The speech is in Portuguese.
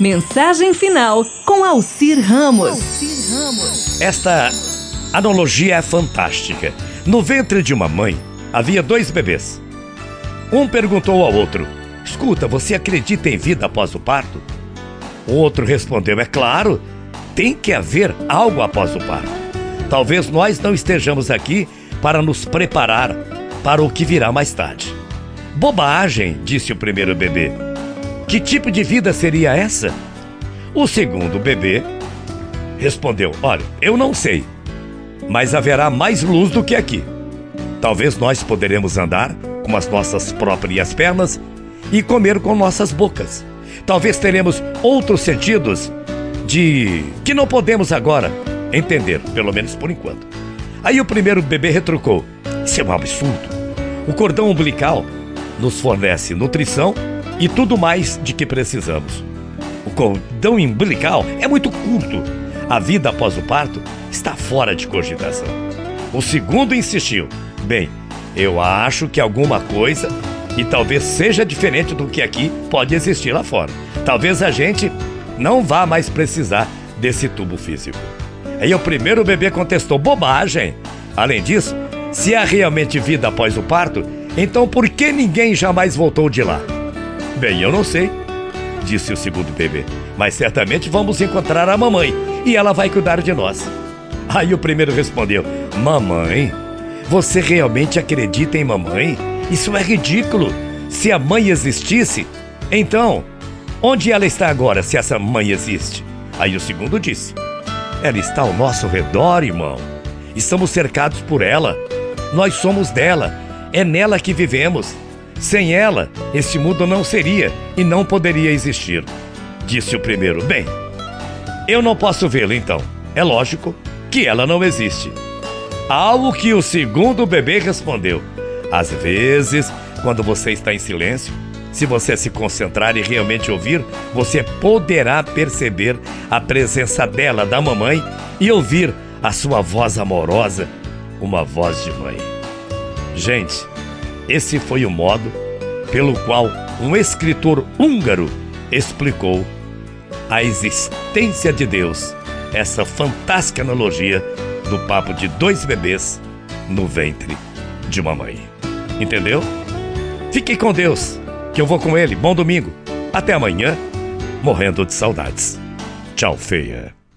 Mensagem final com Alcir Ramos. Esta analogia é fantástica. No ventre de uma mãe havia dois bebês. Um perguntou ao outro: Escuta, você acredita em vida após o parto? O outro respondeu: É claro, tem que haver algo após o parto. Talvez nós não estejamos aqui para nos preparar para o que virá mais tarde. Bobagem, disse o primeiro bebê. Que tipo de vida seria essa? O segundo bebê respondeu: Olha, eu não sei, mas haverá mais luz do que aqui. Talvez nós poderemos andar com as nossas próprias pernas e comer com nossas bocas. Talvez teremos outros sentidos de que não podemos agora entender, pelo menos por enquanto. Aí o primeiro bebê retrucou: Isso é um absurdo. O cordão umbilical nos fornece nutrição e tudo mais de que precisamos. O cordão umbilical é muito curto. A vida após o parto está fora de cogitação. O segundo insistiu: Bem, eu acho que alguma coisa, e talvez seja diferente do que aqui, pode existir lá fora. Talvez a gente não vá mais precisar desse tubo físico. Aí o primeiro bebê contestou: bobagem! Além disso, se há realmente vida após o parto, então por que ninguém jamais voltou de lá? Bem, eu não sei, disse o segundo bebê, mas certamente vamos encontrar a mamãe e ela vai cuidar de nós. Aí o primeiro respondeu: Mamãe? Você realmente acredita em mamãe? Isso é ridículo. Se a mãe existisse, então, onde ela está agora se essa mãe existe? Aí o segundo disse: Ela está ao nosso redor, irmão. Estamos cercados por ela. Nós somos dela é nela que vivemos. Sem ela, este mundo não seria e não poderia existir. Disse o primeiro: Bem, eu não posso vê-la então. É lógico que ela não existe. Algo que o segundo bebê respondeu: Às vezes, quando você está em silêncio, se você se concentrar e realmente ouvir, você poderá perceber a presença dela, da mamãe, e ouvir a sua voz amorosa, uma voz de mãe. Gente, esse foi o modo pelo qual um escritor húngaro explicou a existência de Deus, essa fantástica analogia do papo de dois bebês no ventre de uma mãe. Entendeu? Fique com Deus, que eu vou com ele. Bom domingo. Até amanhã, morrendo de saudades. Tchau, feia.